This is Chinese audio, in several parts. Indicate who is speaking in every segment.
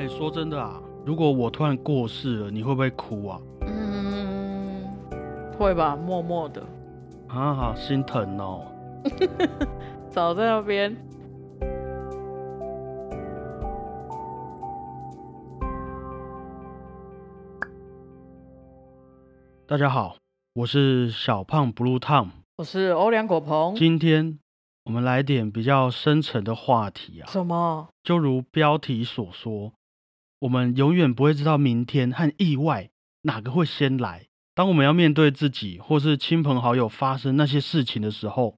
Speaker 1: 哎、说真的啊，如果我突然过世了，你会不会哭啊？
Speaker 2: 嗯，会吧，默默的，
Speaker 1: 啊，好心疼哦。
Speaker 2: 早在那边。
Speaker 1: 大家好，我是小胖 Blue Tom，
Speaker 2: 我是欧良果鹏。
Speaker 1: 今天我们来点比较深层的话题啊，
Speaker 2: 什么？
Speaker 1: 就如标题所说，我们永远不会知道明天和意外哪个会先来。当我们要面对自己或是亲朋好友发生那些事情的时候，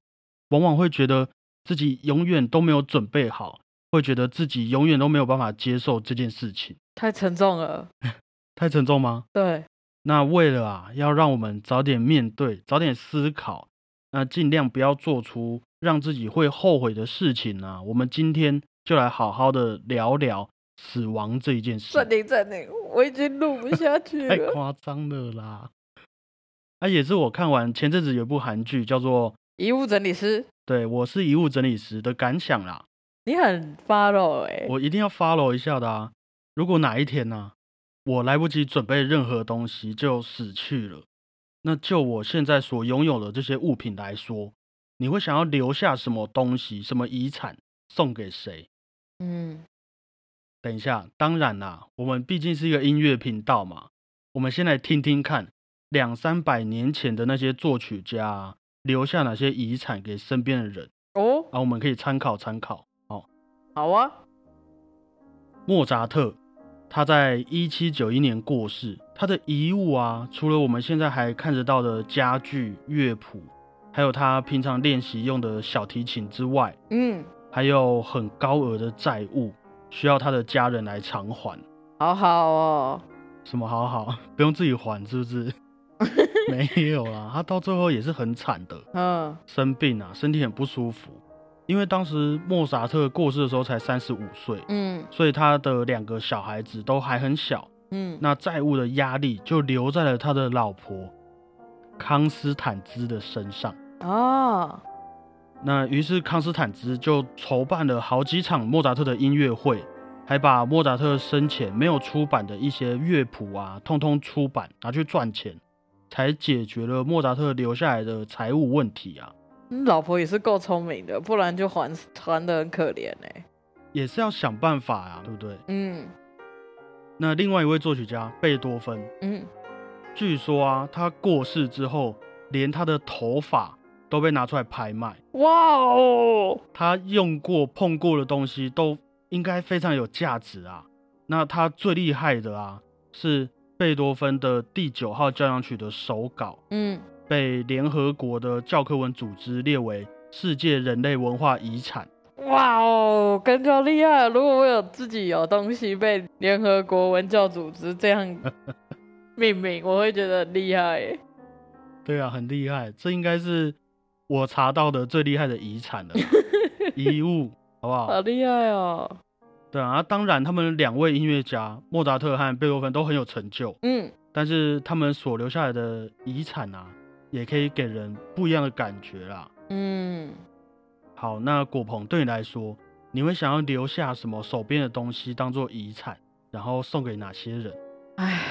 Speaker 1: 往往会觉得自己永远都没有准备好，会觉得自己永远都没有办法接受这件事情。
Speaker 2: 太沉重了。
Speaker 1: 太沉重吗？
Speaker 2: 对，
Speaker 1: 那为了啊，要让我们早点面对，早点思考，那尽量不要做出让自己会后悔的事情呢、我们今天就来好好的聊聊死亡这一件事。
Speaker 2: 暂停暂停，我已经录不下去了
Speaker 1: 太
Speaker 2: 了。
Speaker 1: 夸张了啦！啊，也是我看完前阵子有一部韩剧叫做
Speaker 2: 遗物整理师，《
Speaker 1: 对我是遗物整理师》的感想啦，
Speaker 2: 你很 follow 哎、
Speaker 1: 我一定要 follow 一下的啊！如果哪一天呢、我来不及准备任何东西就死去了，那就我现在所拥有的这些物品来说，你会想要留下什么东西、什么遗产送给谁？
Speaker 2: 嗯，
Speaker 1: 等一下，当然啦，我们毕竟是一个音乐频道嘛，我们先来听听看两三百年前的那些作曲家、啊、留下哪些遗产给身边的人，
Speaker 2: 哦，
Speaker 1: 啊，我们可以参考参考。哦，
Speaker 2: 好啊，
Speaker 1: 莫扎特，他在一七九一年过世，他的遗物啊，除了我们现在还看得到的家具、乐谱，还有他平常练习用的小提琴之外，
Speaker 2: 嗯，
Speaker 1: 还有很高额的债务，需要他的家人来偿还。
Speaker 2: 好好哦，
Speaker 1: 什么好好，不用自己还是不是？没有啦，他到最后也是很惨的，
Speaker 2: 嗯，
Speaker 1: 生病啊，身体很不舒服。因为当时莫扎特过世的时候才三十五岁，
Speaker 2: 嗯
Speaker 1: 所以他的两个小孩子都还很小，
Speaker 2: 嗯，
Speaker 1: 那债务的压力就留在了他的老婆康斯坦兹的身上。
Speaker 2: 啊，
Speaker 1: 那于是康斯坦兹就筹办了好几场莫扎特的音乐会，还把莫扎特生前没有出版的一些乐谱啊，通通出版拿去赚钱，才解决了莫扎特留下来的财务问题啊。
Speaker 2: 你老婆也是够聪明的，不然就还还的很可怜哎、
Speaker 1: 也是要想办法啊，对不对？
Speaker 2: 嗯
Speaker 1: 那另外一位作曲家贝多芬，
Speaker 2: 嗯，
Speaker 1: 据说啊，他过世之后，连他的头发都被拿出来拍卖，
Speaker 2: 哇哦，
Speaker 1: 他用过、碰过的东西都应该非常有价值啊。那他最厉害的啊，是贝多芬的第九号交响曲的手稿，
Speaker 2: 嗯，
Speaker 1: 被联合国的教科文组织列为世界人类文化遗产。
Speaker 2: 哇哦，感觉厉害。如果我有自己有东西被联合国文教组织这样 命名，我会觉得很厉害耶。
Speaker 1: 对啊，很厉害，这应该是我查到的最厉害的遗产了，遗物，好不好？
Speaker 2: 好厉害哦。
Speaker 1: 对啊，啊当然，他们两位音乐家莫扎特和贝多芬都很有成就，
Speaker 2: 嗯，
Speaker 1: 但是他们所留下来的遗产啊，也可以给人不一样的感觉啦。
Speaker 2: 嗯，
Speaker 1: 好，那果鹏对你来说，你会想要留下什么手边的东西当做遗产，然后送给哪些人？
Speaker 2: 哎，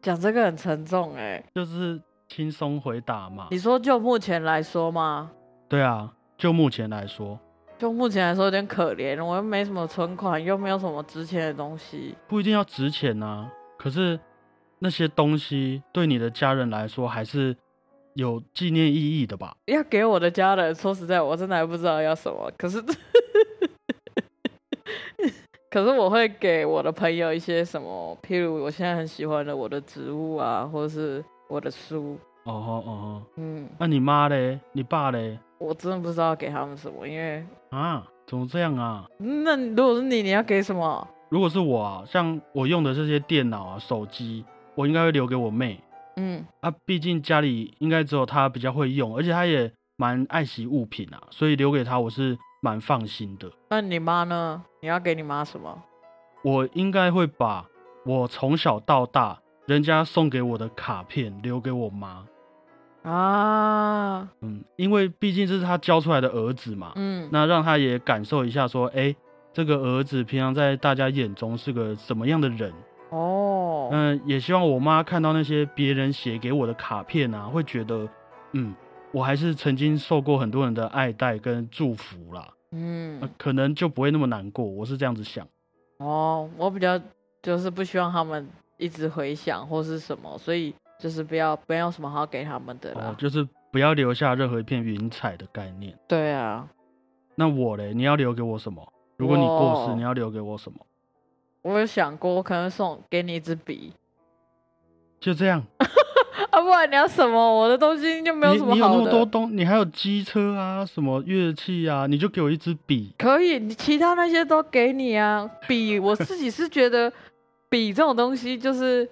Speaker 2: 讲这个很沉重哎。
Speaker 1: 就是轻松回答嘛
Speaker 2: 你。说就目前来说吗？
Speaker 1: 对啊，就目前来说，
Speaker 2: 就目前来说有点可怜，我又没什么存款，又没有什么值钱的东西。
Speaker 1: 不一定要值钱呐、可是那些东西对你的家人来说，还是有纪念意义的吧？
Speaker 2: 要给我的家人，说实在，我真的还不知道要什么。可是，可是我会给我的朋友一些什么，譬如我现在很喜欢的我的植物啊，或者是我的书。
Speaker 1: 哦哦哦吼，
Speaker 2: 嗯，
Speaker 1: 那、你妈嘞？你爸嘞？
Speaker 2: 我真的不知道给他们什么，因为
Speaker 1: 啊，怎么这样啊？
Speaker 2: 那如果是你，你要给什么？
Speaker 1: 如果是我啊，像我用的这些电脑啊、手机，我应该会留给我妹
Speaker 2: 嗯
Speaker 1: 啊，毕竟家里应该只有她比较会用，而且她也蛮爱惜物品啊，所以留给她我是蛮放心的。
Speaker 2: 那你妈呢？你要给你妈什么？
Speaker 1: 我应该会把我从小到大人家送给我的卡片留给我妈，
Speaker 2: 啊，
Speaker 1: 嗯，因为毕竟这是他教出来的儿子嘛，
Speaker 2: 嗯
Speaker 1: 那让他也感受一下说，哎、这个儿子平常在大家眼中是个什么样的人。
Speaker 2: 哦，
Speaker 1: 嗯，也希望我妈看到那些别人写给我的卡片啊，会觉得，嗯，我还是曾经受过很多人的爱戴跟祝福啦，
Speaker 2: 嗯
Speaker 1: 呃，可能就不会那么难过。我是这样子想。
Speaker 2: 哦，我比较就是不希望他们一直回想或是什么，所以就是不要不要有什么好给他们的啦。
Speaker 1: 哦，就是不要留下任何一片云彩的概念。
Speaker 2: 对啊，
Speaker 1: 那我嘞，你要留给我什么？如果你过世，你要留给我什么？
Speaker 2: 我有想过，我可能送给你一支笔
Speaker 1: 就这样。
Speaker 2: 啊，不然你要什么？我的东西就没有
Speaker 1: 你你有那
Speaker 2: 什么好的。
Speaker 1: 么多东，你还有机车啊，什么乐器啊，你就给我一支笔。
Speaker 2: 可以，你其他那些都给你啊。笔，我自己是觉得笔这种东西，就是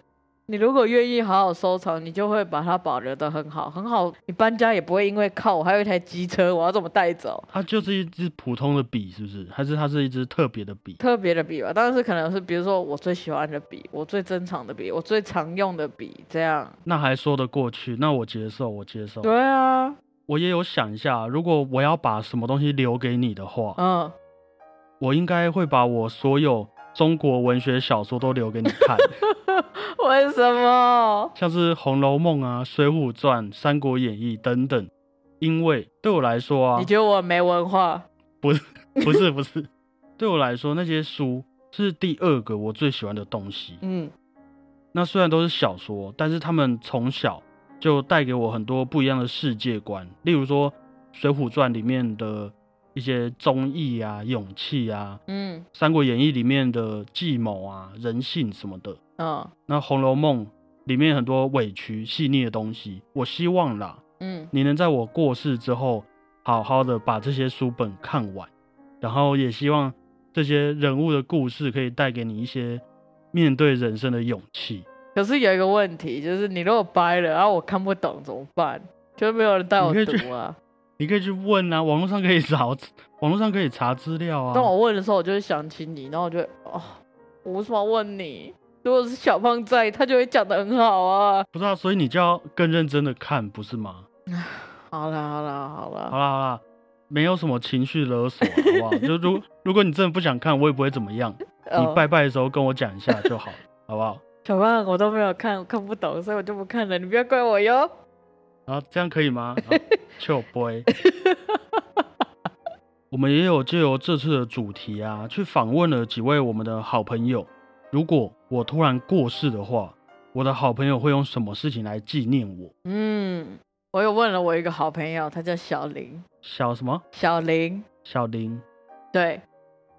Speaker 2: 你如果愿意好好收藏，你就会把它保留的很好，很好。你搬家也不会因为靠我还有一台机车，我要怎么带走？
Speaker 1: 它就是一支普通的笔，是不是？还是它是一支特别的笔？
Speaker 2: 特别的笔吧，当然是可能是比如说我最喜欢的笔，我最珍藏的笔，我最常用的笔，这样。
Speaker 1: 那还说得过去，那我接受，我接受。
Speaker 2: 对啊，
Speaker 1: 我也有想一下，如果我要把什么东西留给你的话，
Speaker 2: 嗯，
Speaker 1: 我应该会把我所有中国文学小说都留给你看，
Speaker 2: 为什么？
Speaker 1: 像是《红楼梦》啊、《水浒传》《三国演义》等等，因为对我来说啊
Speaker 2: 你，觉得我没文化？
Speaker 1: 不是 不是不是，对我来说那些书是第二个我最喜欢的东西。
Speaker 2: 嗯
Speaker 1: 那虽然都是小说，但是他们从小就带给我很多不一样的世界观。例如说《水浒传》里面的一些忠义啊、勇气啊，
Speaker 2: 嗯《
Speaker 1: 三国演义》里面的计谋啊、人性什么的。
Speaker 2: 嗯
Speaker 1: 那《红楼梦》里面很多委屈、细腻的东西。我希望啦，
Speaker 2: 嗯
Speaker 1: 你能在我过世之后，好好的把这些书本看完，然后也希望这些人物的故事可以带给你一些面对人生的勇气。
Speaker 2: 可是有一个问题，就是你如果掰了，然后我看不懂怎么办？就没有人带我读啊。
Speaker 1: 你可以去问啊，网络上可以找，网络上可以查资料啊。
Speaker 2: 当我问的时候，我就会想起你，然后我就哦，我为什么要问你？如果是小胖在，他就会讲的很好啊。
Speaker 1: 不知道，所以你就要更认真的看，不是吗？
Speaker 2: 好啦好啦好啦，
Speaker 1: 好啦好啦，没有什么情绪勒索，好不好？就如如果你真的不想看，我也不会怎么样。你
Speaker 2: 哦
Speaker 1: 拜拜的时候跟我讲一下就好，好不好？
Speaker 2: 小胖我都没有看，我看不懂，所以我就不看了。你不要怪我哟。
Speaker 1: 然后这样可以吗？就 boy，我们也有借由这次的主题啊，去访问了几位我们的好朋友。如果我突然过世的话，我的好朋友会用什么事情来纪念我？
Speaker 2: 嗯，我有问了我一个好朋友，他叫小林，
Speaker 1: 小什么？
Speaker 2: 小林，
Speaker 1: 小林？
Speaker 2: 对，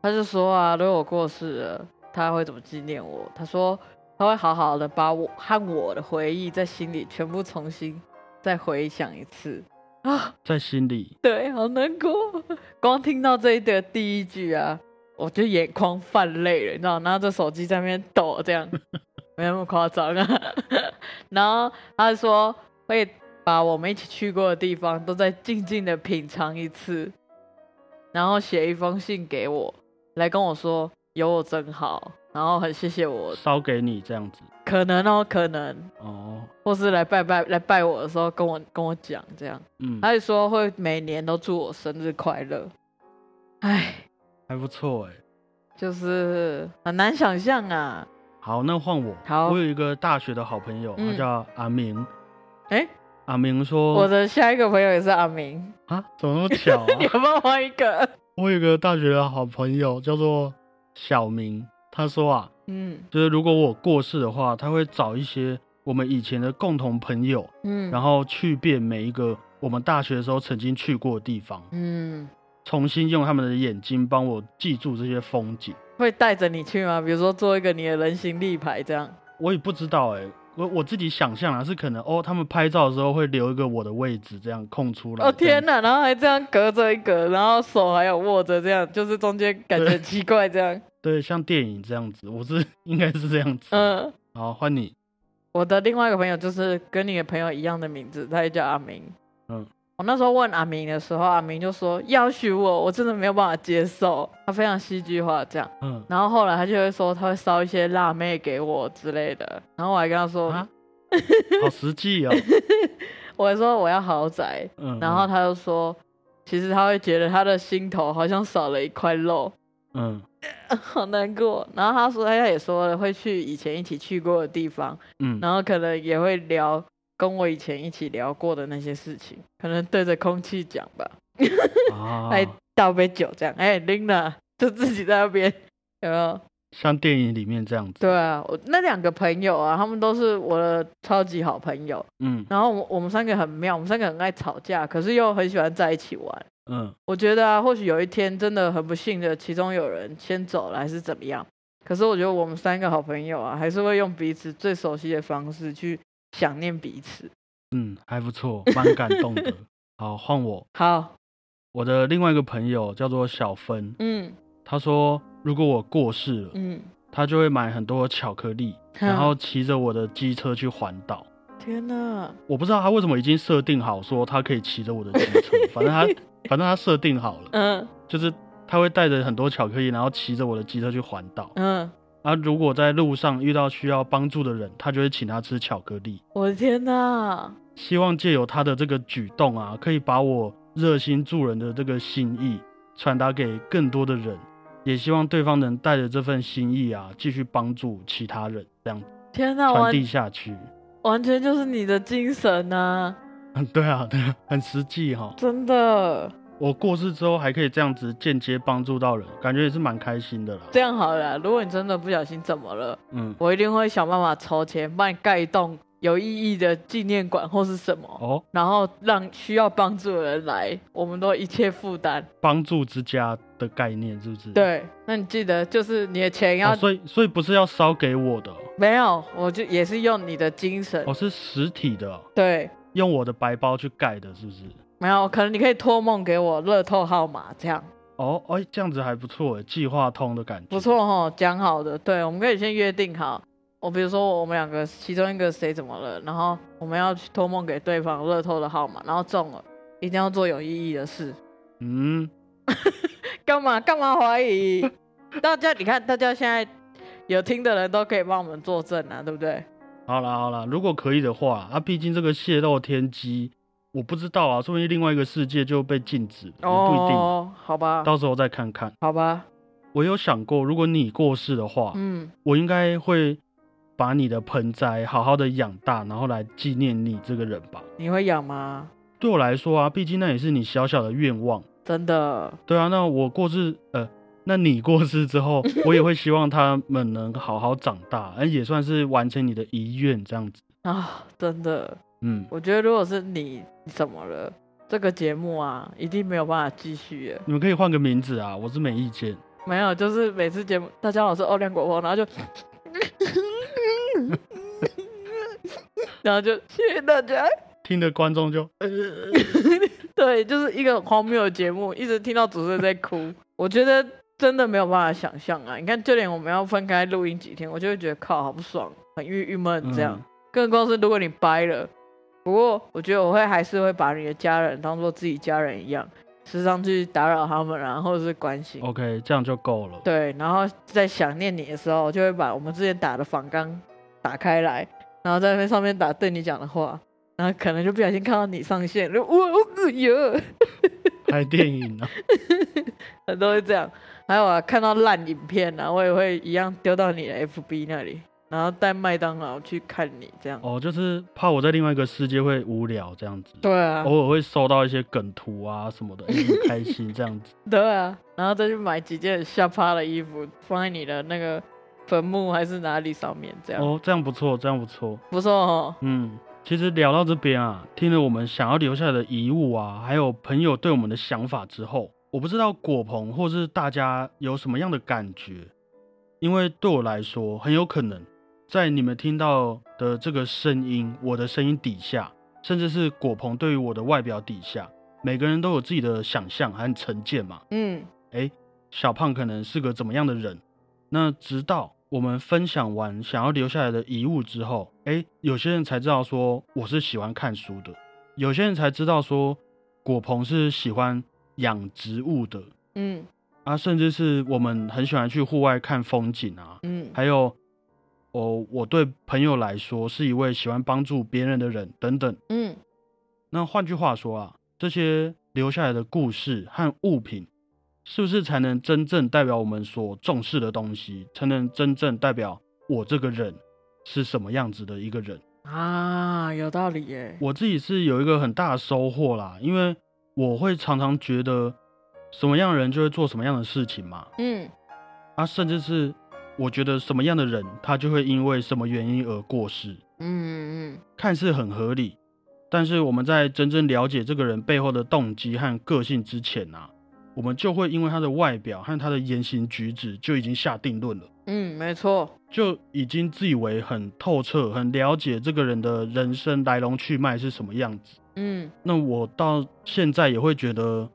Speaker 2: 他就说啊，如果我过世了，他会怎么纪念我？他说他会好好的把我和我的回忆在心里全部重新再回想一次啊。
Speaker 1: 在心里，
Speaker 2: 对，好难过。光听到这一的第一句啊，我就眼眶泛泪了，你知道，拿着手机在那边抖，这样 没那么夸张啊。然后他说会把我们一起去过的地方都再静静的品尝一次，然后写一封信给我，来跟我说有我真好，然后很谢谢我，
Speaker 1: 烧给你这样子。
Speaker 2: 可能哦，可能，
Speaker 1: 哦，
Speaker 2: 或是来拜拜来拜我的时候跟我跟我讲这样。
Speaker 1: 嗯，
Speaker 2: 他就说会每年都祝我生日快乐，哎，
Speaker 1: 还不错哎。
Speaker 2: 就是很难想象啊。
Speaker 1: 好，那换我。
Speaker 2: 好
Speaker 1: 我有一个大学的好朋友，他
Speaker 2: 嗯
Speaker 1: 叫阿明。
Speaker 2: 哎、
Speaker 1: 阿明说：“
Speaker 2: 我的下一个朋友也是阿明，
Speaker 1: 啊，怎么那么巧啊？
Speaker 2: 你要不要换一个？
Speaker 1: 我有一个大学的好朋友叫做小明，他说啊，
Speaker 2: 嗯
Speaker 1: 就是如果我过世的话，他会找一些我们以前的共同朋友，
Speaker 2: 嗯，
Speaker 1: 然后去遍每一个我们大学的时候曾经去过的地方，
Speaker 2: 嗯，
Speaker 1: 重新用他们的眼睛帮我记住这些风景。
Speaker 2: 会带着你去吗？比如说做一个你的人形立牌这样。
Speaker 1: 我也不知道哎、我我自己想象啊，是可能哦，他们拍照的时候会留一个我的位置，这样空出来。
Speaker 2: 哦天哪，然后还这样隔着一个，然后手还有握着这样，就是中间感觉奇怪这样。
Speaker 1: 对，像电影这样子，我是 应该是这样子。
Speaker 2: 嗯，
Speaker 1: 好，换你。
Speaker 2: 我的另外一个朋友就是跟你的朋友一样的名字，他也叫阿明。
Speaker 1: 嗯，
Speaker 2: 我那时候问阿明的时候，阿明就说要许我，我真的没有办法接受。他非常戏剧化这样，
Speaker 1: 嗯，
Speaker 2: 然后后来他就会说他会烧一些辣妹给我之类的，然后我还跟他说，
Speaker 1: 啊，好实际哦。
Speaker 2: 我还说我要豪宅，
Speaker 1: 嗯，
Speaker 2: 然后他就说，其实他会觉得他的心头好像少了一块肉，
Speaker 1: 嗯
Speaker 2: 好难过。然后他说他也说了会去以前一起去过的地方，
Speaker 1: 嗯，
Speaker 2: 然后可能也会聊跟我以前一起聊过的那些事情，可能对着空气讲吧，
Speaker 1: 啊，
Speaker 2: 还倒杯酒这样，哎、拎了就自己在那边，有没有？
Speaker 1: 像电影里面这样子。
Speaker 2: 对啊，我那两个朋友啊，他们都是我的超级好朋友。
Speaker 1: 嗯
Speaker 2: 然后我我们三个很妙，我们三个很爱吵架，可是又很喜欢在一起玩。
Speaker 1: 嗯
Speaker 2: 我觉得啊，或许有一天真的很不幸的，其中有人先走了，还是怎么样。可是我觉得我们三个好朋友啊，还是会用彼此最熟悉的方式去想念彼此。
Speaker 1: 嗯，还不错，蛮感动的。好，换我。
Speaker 2: 好，
Speaker 1: 我的另外一个朋友叫做小芬，
Speaker 2: 嗯
Speaker 1: 他说如果我过世了，
Speaker 2: 嗯，
Speaker 1: 他就会买很多巧克力，然后骑着我的机车去环岛。
Speaker 2: 天哪，
Speaker 1: 我不知道他为什么已经设定好说他可以骑着我的机车，反正他反正他设定好了，
Speaker 2: 嗯。
Speaker 1: 就是他会带着很多巧克力，然后骑着我的机车去环岛。
Speaker 2: 嗯，
Speaker 1: 啊，如果在路上遇到需要帮助的人，他就会请他吃巧克力。
Speaker 2: 我的天哪，
Speaker 1: 希望借由他的这个举动啊，可以把我热心助人的这个心意传达给更多的人，也希望对方能带着这份心意啊，继续帮助其他人，这样
Speaker 2: 天哪，完
Speaker 1: 传递下去。
Speaker 2: 完全就是你的精神呐、
Speaker 1: 嗯，对啊，对啊，很实际哈、
Speaker 2: 真的。
Speaker 1: 我过世之后还可以这样子间接帮助到人，感觉也是蛮开心的啦。
Speaker 2: 这样好了啦，如果你真的不小心怎么了，
Speaker 1: 嗯，
Speaker 2: 我一定会想办法筹钱帮你盖一栋有意义的纪念馆或是什么，
Speaker 1: 哦，
Speaker 2: 然后让需要帮助的人来，我们都一切负担。
Speaker 1: 帮助之家的概念是不是？。
Speaker 2: 对，那你记得就是你的钱要、
Speaker 1: 哦，所以所以不是要烧给我的哦，
Speaker 2: 没有，我就也是用你的精神。
Speaker 1: 哦，是实体的哦，
Speaker 2: 对，
Speaker 1: 用我的白包去盖的，是不是？
Speaker 2: 没有，可能你可以托梦给我乐透号码，这样
Speaker 1: 哦，哎，这样子还不错哎，计划通的感觉。
Speaker 2: 不错哈，讲好的。对，我们可以先约定好。我比如说我们两个其中一个谁怎么了，然后我们要去托梦给对方乐透的号码，然后中了，一定要做有意义的事。
Speaker 1: 嗯，
Speaker 2: 干嘛干嘛怀疑？大家你看，大家现在有听的人都可以帮我们作证啊，对不对？
Speaker 1: 好啦好啦，如果可以的话，啊，毕竟这个泄露天机，我不知道啊，说不定另外一个世界就被禁止哦，也不一定，
Speaker 2: 哦，好吧，
Speaker 1: 到时候再看看。
Speaker 2: 好吧，
Speaker 1: 我有想过，如果你过世的话，
Speaker 2: 嗯，
Speaker 1: 我应该会把你的盆栽好好的养大，然后来纪念你这个人吧。
Speaker 2: 你会养吗？
Speaker 1: 对我来说啊，毕竟那也是你小小的愿望。
Speaker 2: 真的，
Speaker 1: 对啊，那我过世，呃，那你过世之后，我也会希望他们能好好长大，而也算是完成你的遗愿这样子。
Speaker 2: 啊，真的，
Speaker 1: 嗯，
Speaker 2: 我觉得如果是你怎么了，这个节目啊，一定没有办法继续了。
Speaker 1: 你们可以换个名字啊，我是没意见。
Speaker 2: 没有，就是每次节目，大家好，我是欧亮国货，然后就，然后就谢谢大家。
Speaker 1: 听的观众就，呃，
Speaker 2: 对，就是一个很荒谬的节目，一直听到主持人在哭，我觉得真的没有办法想象啊！你看，就连我们要分开录音几天，我就会觉得靠，好不爽，很郁郁闷这样。
Speaker 1: 嗯
Speaker 2: 更何况是如果你掰了，不过我觉得我会还是会把你的家人当做自己家人一样，时常去打扰他们然后是关心。
Speaker 1: OK，这样就够了。
Speaker 2: 对，然后在想念你的时候，就会把我们之前打的仿纲打开来，然后在那上面打对你讲的话，然后可能就不小心看到你上线，就哇 哦哟，
Speaker 1: 拍电影啊，
Speaker 2: 很多会这样。还有啊，看到烂影片啊，我也会一样丢到你的 FB 那里，然后带麦当劳去看你这样。
Speaker 1: 哦，就是怕我在另外一个世界会无聊这样子。
Speaker 2: 对啊，
Speaker 1: 偶尔会收到一些梗图啊什么的，也很开心这样子。
Speaker 2: 对啊，然后再去买几件下趴的衣服，放在你的那个坟墓还是哪里上面，这样、
Speaker 1: 哦，这样不错，这样不错。
Speaker 2: 不错哦。
Speaker 1: 嗯，其实聊到这边啊，听了我们想要留下来的遗物啊，还有朋友对我们的想法之后，我不知道果鹏或是大家有什么样的感觉，因为对我来说，很有可能在你们听到的这个声音，我的声音底下，甚至是果鹏对于我的外表底下，每个人都有自己的想象和成见嘛。
Speaker 2: 嗯，
Speaker 1: 哎，小胖可能是个怎么样的人？那直到我们分享完想要留下来的遗物之后，诶，有些人才知道说我是喜欢看书的，有些人才知道说果鹏是喜欢养植物的。
Speaker 2: 嗯。
Speaker 1: 啊，甚至是我们很喜欢去户外看风景啊，
Speaker 2: 嗯。
Speaker 1: 还有哦，我对朋友来说是一位喜欢帮助别人的人等等。
Speaker 2: 嗯。
Speaker 1: 那换句话说啊，这些留下来的故事和物品，是不是才能真正代表我们所重视的东西，才能真正代表我这个人是什么样子的一个人？
Speaker 2: 啊，有道理耶。
Speaker 1: 我自己是有一个很大的收获啦，因为我会常常觉得什么样的人就会做什么样的事情嘛。
Speaker 2: 嗯
Speaker 1: 啊，甚至是我觉得什么样的人，他就会因为什么原因而过世，
Speaker 2: 嗯嗯
Speaker 1: 看似很合理，但是我们在真正了解这个人背后的动机和个性之前啊，我们就会因为他的外表和他的言行举止就已经下定论了。
Speaker 2: 嗯，没错。
Speaker 1: 就已经自以为很透彻、很了解这个人的人生来龙去脉是什么样子。
Speaker 2: 嗯
Speaker 1: 那我到现在也会觉得，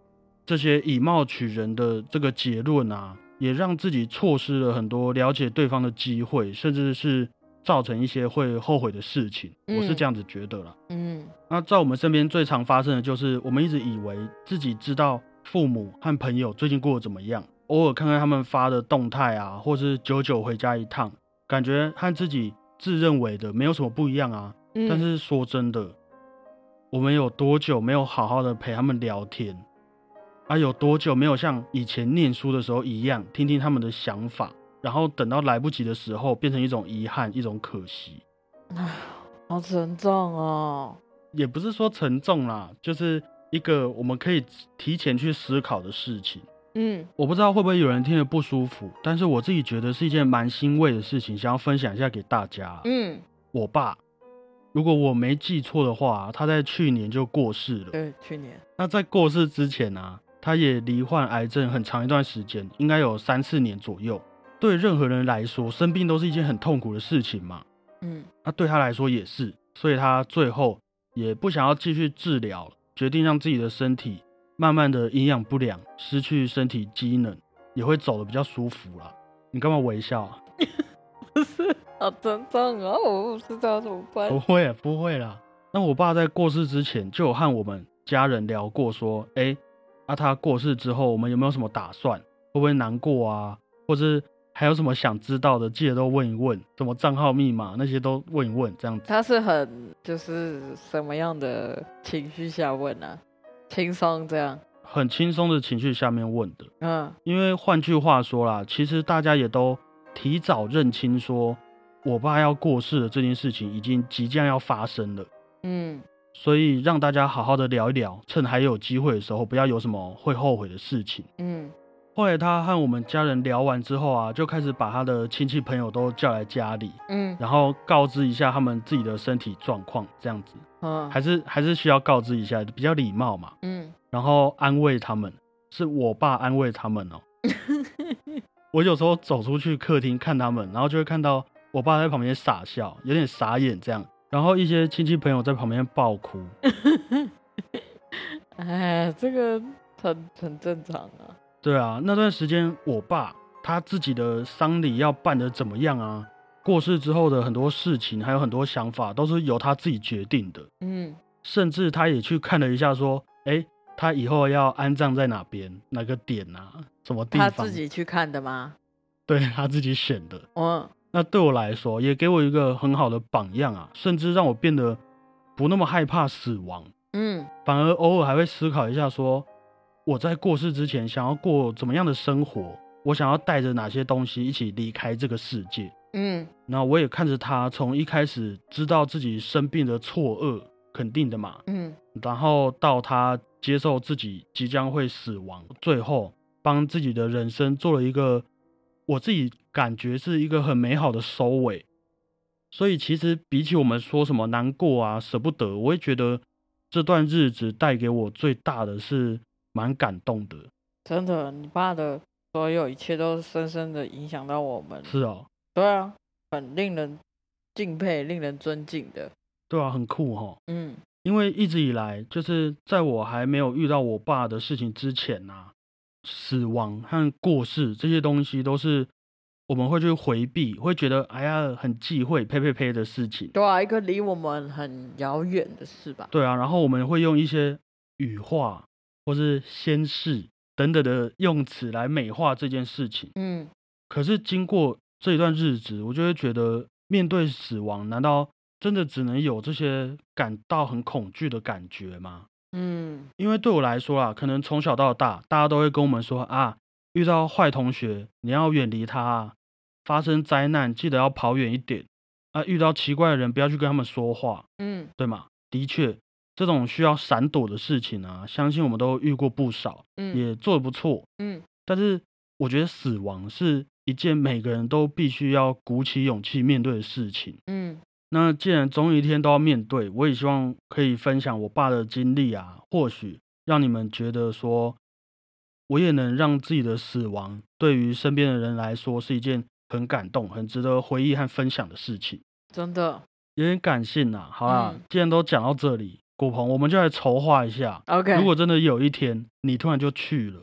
Speaker 1: 这些以貌取人的这个结论啊，也让自己错失了很多了解对方的机会，甚至是造成一些会后悔的事情。我是
Speaker 2: 嗯
Speaker 1: 这样子觉得啦。
Speaker 2: 嗯
Speaker 1: 那在我们身边最常发生的就是，我们一直以为自己知道父母和朋友最近过得怎么样，偶尔看看他们发的动态啊，或是久久回家一趟，感觉和自己自认为的没有什么不一样啊。
Speaker 2: 嗯，
Speaker 1: 但是说真的，我们有多久没有好好的陪他们聊天？啊，有多久没有像以前念书的时候一样，听听他们的想法，然后等到来不及的时候，变成一种遗憾，一种可惜。
Speaker 2: 好沉重哦。
Speaker 1: 也不是说沉重啦，就是一个我们可以提前去思考的事情。
Speaker 2: 嗯
Speaker 1: 我不知道会不会有人听得不舒服，但是我自己觉得是一件蛮欣慰的事情，想要分享一下给大家。
Speaker 2: 嗯，
Speaker 1: 我爸，如果我没记错的话，他在去年就过世了。
Speaker 2: 对，去年。
Speaker 1: 那在过世之前啊，他也罹患癌症很长一段时间，应该有三四年左右。对任何人来说，生病都是一件很痛苦的事情嘛。
Speaker 2: 嗯
Speaker 1: 那对他来说也是，所以他最后也不想要继续治疗，决定让自己的身体慢慢的营养不良，失去身体机能，也会走的比较舒服啦。你干嘛微笑啊？
Speaker 2: 不是，好沉重啊，我不知道怎么办
Speaker 1: 不。会，不会啦。那我爸在过世之前就有和我们家人聊过，说，哎、啊，他过世之后，我们有没有什么打算？会不会难过啊？或是还有什么想知道的，记得都问一问，什么账号密码那些都问一问，这样子。
Speaker 2: 他是很就是什么样的情绪下问啊？轻松这样。
Speaker 1: 很轻松的情绪下面问的。
Speaker 2: 嗯
Speaker 1: 因为换句话说啦，其实大家也都提早认清说，我爸要过世的这件事情已经即将要发生了，
Speaker 2: 嗯
Speaker 1: 所以让大家好好的聊一聊，趁还有机会的时候，不要有什么会后悔的事情。
Speaker 2: 嗯
Speaker 1: 后来他和我们家人聊完之后啊，就开始把他的亲戚朋友都叫来家里，
Speaker 2: 嗯
Speaker 1: 然后告知一下他们自己的身体状况，这样子
Speaker 2: 嗯，
Speaker 1: 还是还是需要告知一下，比较礼貌嘛。
Speaker 2: 嗯
Speaker 1: 然后安慰他们，是我爸安慰他们哦。我有时候走出去客厅看他们，然后就会看到我爸在旁边傻笑，有点傻眼这样。然后一些亲戚朋友在旁边爆哭，
Speaker 2: 哎，这个很很正常啊。
Speaker 1: 对啊，那段时间我爸他自己的丧礼要办的怎么样啊？过世之后的很多事情，还有很多想法，都是由他自己决定的。
Speaker 2: 嗯
Speaker 1: 甚至他也去看了一下，说，哎，他以后要安葬在哪边，哪个点啊，什么地方他？
Speaker 2: 自己去看的吗？
Speaker 1: 对他自己选的。
Speaker 2: 嗯
Speaker 1: 那对我来说，也给我一个很好的榜样啊，甚至让我变得不那么害怕死亡，
Speaker 2: 嗯
Speaker 1: 反而偶尔还会思考一下说，我在过世之前想要过怎么样的生活，我想要带着哪些东西一起离开这个世界。
Speaker 2: 嗯
Speaker 1: 那我也看着他从一开始知道自己生病的错愕，肯定的嘛，
Speaker 2: 嗯
Speaker 1: 然后到他接受自己即将会死亡，最后帮自己的人生做了一个我自己感觉是一个很美好的收尾。所以其实比起我们说什么难过啊、舍不得，我会觉得这段日子带给我最大的是蛮感动的。
Speaker 2: 真的，你爸的所有一切都深深的影响到我们。
Speaker 1: 是哦，
Speaker 2: 对啊，很令人敬佩、令人尊敬的。
Speaker 1: 对啊，很酷哈、
Speaker 2: 嗯
Speaker 1: 因为一直以来，就是在我还没有遇到我爸的事情之前啊，死亡和过世这些东西都是我们会去回避，会觉得哎呀很忌讳、呸呸呸的事情。
Speaker 2: 对啊，一个离我们很遥远的事吧。
Speaker 1: 对啊，然后我们会用一些语化或是先世等等的用词来美化这件事情。
Speaker 2: 嗯
Speaker 1: 可是经过这一段日子，我就会觉得，面对死亡，难道真的只能有这些感到很恐惧的感觉吗？
Speaker 2: 嗯
Speaker 1: 因为对我来说啊，可能从小到大，大家都会跟我们说啊，遇到坏同学你要远离他啊，发生灾难记得要跑远一点啊，遇到奇怪的人不要去跟他们说话，
Speaker 2: 嗯
Speaker 1: 对吗？的确，这种需要闪躲的事情啊，相信我们都遇过不少，
Speaker 2: 嗯
Speaker 1: 也做得不错。
Speaker 2: 嗯
Speaker 1: 但是我觉得死亡是一件每个人都必须要鼓起勇气面对的事情。
Speaker 2: 嗯
Speaker 1: 那既然总有一天都要面对，我也希望可以分享我爸的经历啊，或许让你们觉得说，我也能让自己的死亡对于身边的人来说是一件很感动、很值得回忆和分享的事情。
Speaker 2: 真的
Speaker 1: 有点感性啊，好啦，
Speaker 2: 嗯
Speaker 1: 既然都讲到这里，果鹏，我们就来筹划一下
Speaker 2: ，OK。
Speaker 1: 如果真的有一天你突然就去了，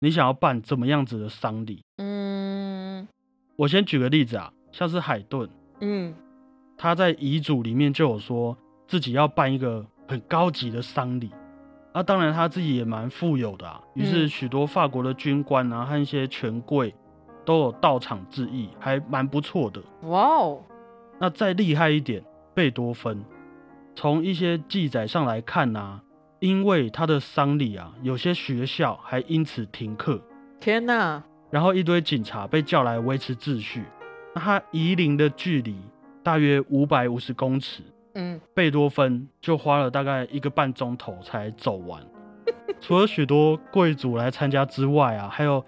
Speaker 1: 你想要办怎么样子的丧礼？
Speaker 2: 嗯
Speaker 1: 我先举个例子啊，像是海顿，
Speaker 2: 嗯
Speaker 1: 他在遗嘱里面就有说自己要办一个很高级的丧礼。啊，当然他自己也蛮富有的啊，于是
Speaker 2: 嗯
Speaker 1: 许多法国的军官啊和一些权贵都有到场致意，还蛮不错的。
Speaker 2: 哇哦
Speaker 1: 那再厉害一点，贝多芬，从一些记载上来看呐、因为他的丧礼啊，有些学校还因此停课，
Speaker 2: 天哪
Speaker 1: 然后一堆警察被叫来维持秩序。那他移灵的距离大约五百五十公尺，
Speaker 2: 嗯
Speaker 1: 贝多芬就花了大概一个半钟头才走完。除了许多贵族来参加之外啊，还有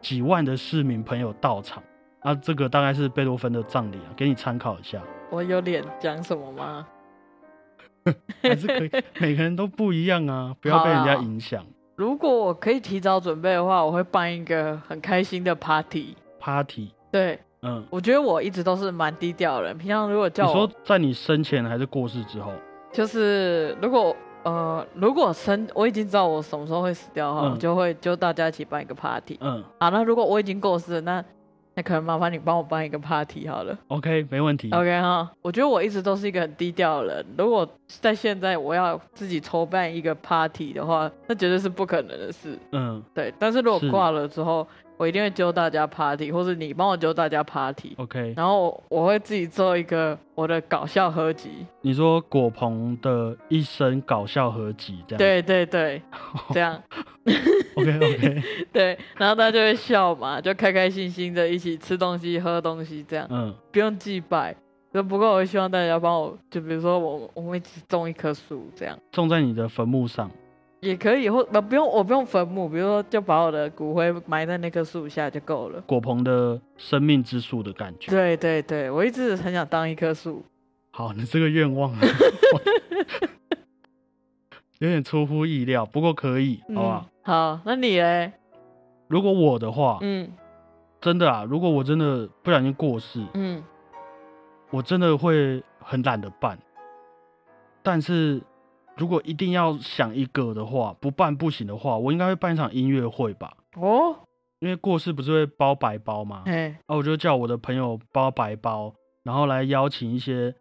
Speaker 1: 几万的市民朋友到场。啊，这个大概是贝多芬的葬礼啊，给你参考一下。
Speaker 2: 我有脸讲什么吗？
Speaker 1: 还是可以，每个人都不一样啊，不要被人家影响。
Speaker 2: 如果我可以提早准备的话，我会办一个很开心的 party。
Speaker 1: Party，
Speaker 2: 对，
Speaker 1: 嗯，
Speaker 2: 我觉得我一直都是蛮低调的人。平常如果叫我
Speaker 1: 说，在你生前还是过世之后？
Speaker 2: 就是如果呃，如果生我已经知道我什么时候会死掉的话，
Speaker 1: 嗯
Speaker 2: 我就会就大家一起办一个 party。
Speaker 1: 嗯
Speaker 2: 好，那如果我已经过世了，那那可能麻烦你帮我办一个 party 好了。
Speaker 1: ，OK，没问题。
Speaker 2: OK 哈，我觉得我一直都是一个很低调的人。如果在现在我要自己筹办一个 party 的话，那绝对是不可能的事。
Speaker 1: 嗯
Speaker 2: 对，但是如果挂了之后，我一定会揪大家 party，或是你帮我揪大家
Speaker 1: party，，OK。
Speaker 2: 然后我会自己做一个我的搞笑合集。
Speaker 1: 你说果鹏的一生搞笑合集这样？
Speaker 2: 对对对，这样
Speaker 1: ，OK OK，
Speaker 2: 对，然后大家就会笑嘛，就开开心心的一起吃东西、喝东西，这样
Speaker 1: 嗯
Speaker 2: 不用祭拜。就不过我希望大家帮我，就比如说我我们一起种一棵树，这样
Speaker 1: 种在你的坟墓上。
Speaker 2: 也可以，或不不用我不用坟墓，比如说就把我的骨灰埋在那棵树下就够了。
Speaker 1: 果鹏的生命之树的感觉。
Speaker 2: 对对对，我一直很想当一棵树。
Speaker 1: 好，你这个愿望啊 有点出乎意料，不过可以，好吧？
Speaker 2: 嗯好，那你嘞？
Speaker 1: 如果我的话，
Speaker 2: 嗯
Speaker 1: 真的啊，如果我真的不小心过世，
Speaker 2: 嗯
Speaker 1: 我真的会很懒得办。但是如果一定要想一个的话，不办不行的话，我应该会办一场音乐会吧。
Speaker 2: 哦，
Speaker 1: 因为过世不是会包白包吗？
Speaker 2: 哎
Speaker 1: 啊，我就叫我的朋友包白包，然后来邀请一些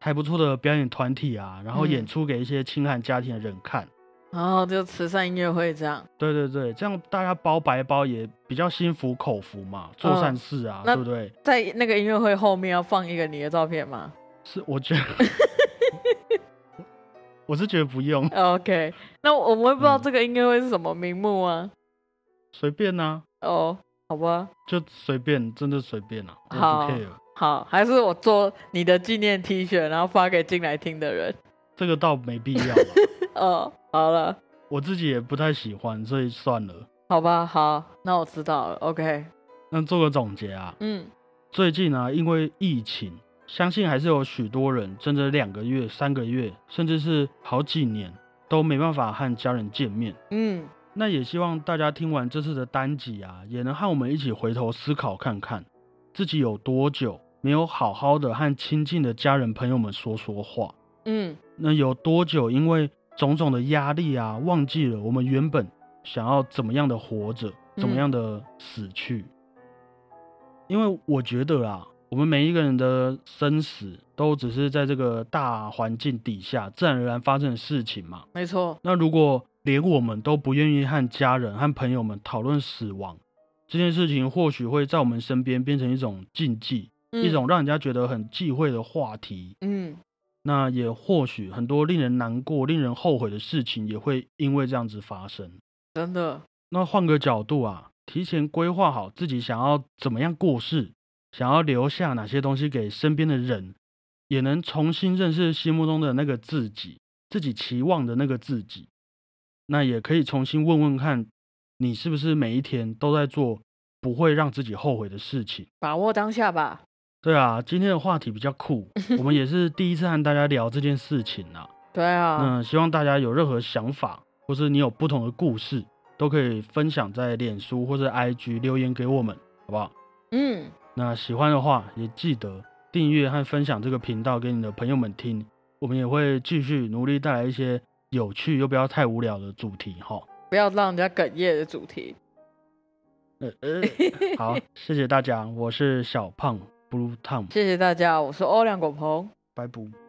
Speaker 1: 还不错的表演团体啊，然后演
Speaker 2: 嗯
Speaker 1: 出给一些清寒家庭的人看。
Speaker 2: 然后就慈善音乐会这样。
Speaker 1: 对对对，这样大家包白包也比较心服口服嘛，做
Speaker 2: 嗯
Speaker 1: 善事啊，
Speaker 2: 那
Speaker 1: 对不对？
Speaker 2: 在那个音乐会后面要放一个你的照片吗
Speaker 1: 是，我觉得，我是觉得不用
Speaker 2: ，？OK，那我们会不知道
Speaker 1: 嗯
Speaker 2: 这个音乐会是什么名目啊？
Speaker 1: 随便呐、
Speaker 2: 哦，好吧，
Speaker 1: 就随便，真的随便啊，我
Speaker 2: 好。好，还是我做你的纪念 T 恤，然后发给进来听的人。
Speaker 1: 这个倒没必要吧，
Speaker 2: 哦，好了，
Speaker 1: 我自己也不太喜欢，所以算了。
Speaker 2: 好吧，好，那我知道了。OK，
Speaker 1: 那做个总结啊，
Speaker 2: 嗯
Speaker 1: 最近啊，因为疫情，相信还是有许多人真的两个月、三个月，甚至是好几年都没办法和家人见面。
Speaker 2: 嗯
Speaker 1: 那也希望大家听完这次的单集啊，也能和我们一起回头思考看看，自己有多久没有好好的和亲近的家人朋友们说说话。
Speaker 2: 嗯
Speaker 1: 那有多久因为种种的压力啊，忘记了我们原本想要怎么样的活着，怎么样的死去？因为我觉得啦，我们每一个人的生死都只是在这个大环境底下自然而然发生的事情嘛。
Speaker 2: 没错。
Speaker 1: 那如果连我们都不愿意和家人和朋友们讨论死亡这件事情，或许会在我们身边变成一种禁忌，
Speaker 2: 嗯
Speaker 1: 一种让人家觉得很忌讳的话题。
Speaker 2: 嗯
Speaker 1: 那也或许很多令人难过、令人后悔的事情也会因为这样子发生。
Speaker 2: 真的，
Speaker 1: 那换个角度啊，提前规划好自己想要怎么样过世，想要留下哪些东西给身边的人，也能重新认识心目中的那个自己，自己期望的那个自己。那也可以重新问问看，你是不是每一天都在做不会让自己后悔的事情？
Speaker 2: 把握当下吧。
Speaker 1: 对啊，今天的话题比较酷，我们也是第一次和大家聊这件事情啊。
Speaker 2: 对啊，
Speaker 1: 那希望大家有任何想法，或是你有不同的故事，都可以分享在脸书或者 IG 留言给我们，好不好？
Speaker 2: 嗯，
Speaker 1: 那喜欢的话，也记得订阅和分享这个频道给你的朋友们听。我们也会继续努力带来一些有趣又不要太无聊的主题哈。
Speaker 2: 不要让人家哽咽的主题。
Speaker 1: 呃呃，好，谢谢大家，我是小胖 Blue Tom，
Speaker 2: 谢谢大家，我是欧亮果鹏。
Speaker 1: 拜拜。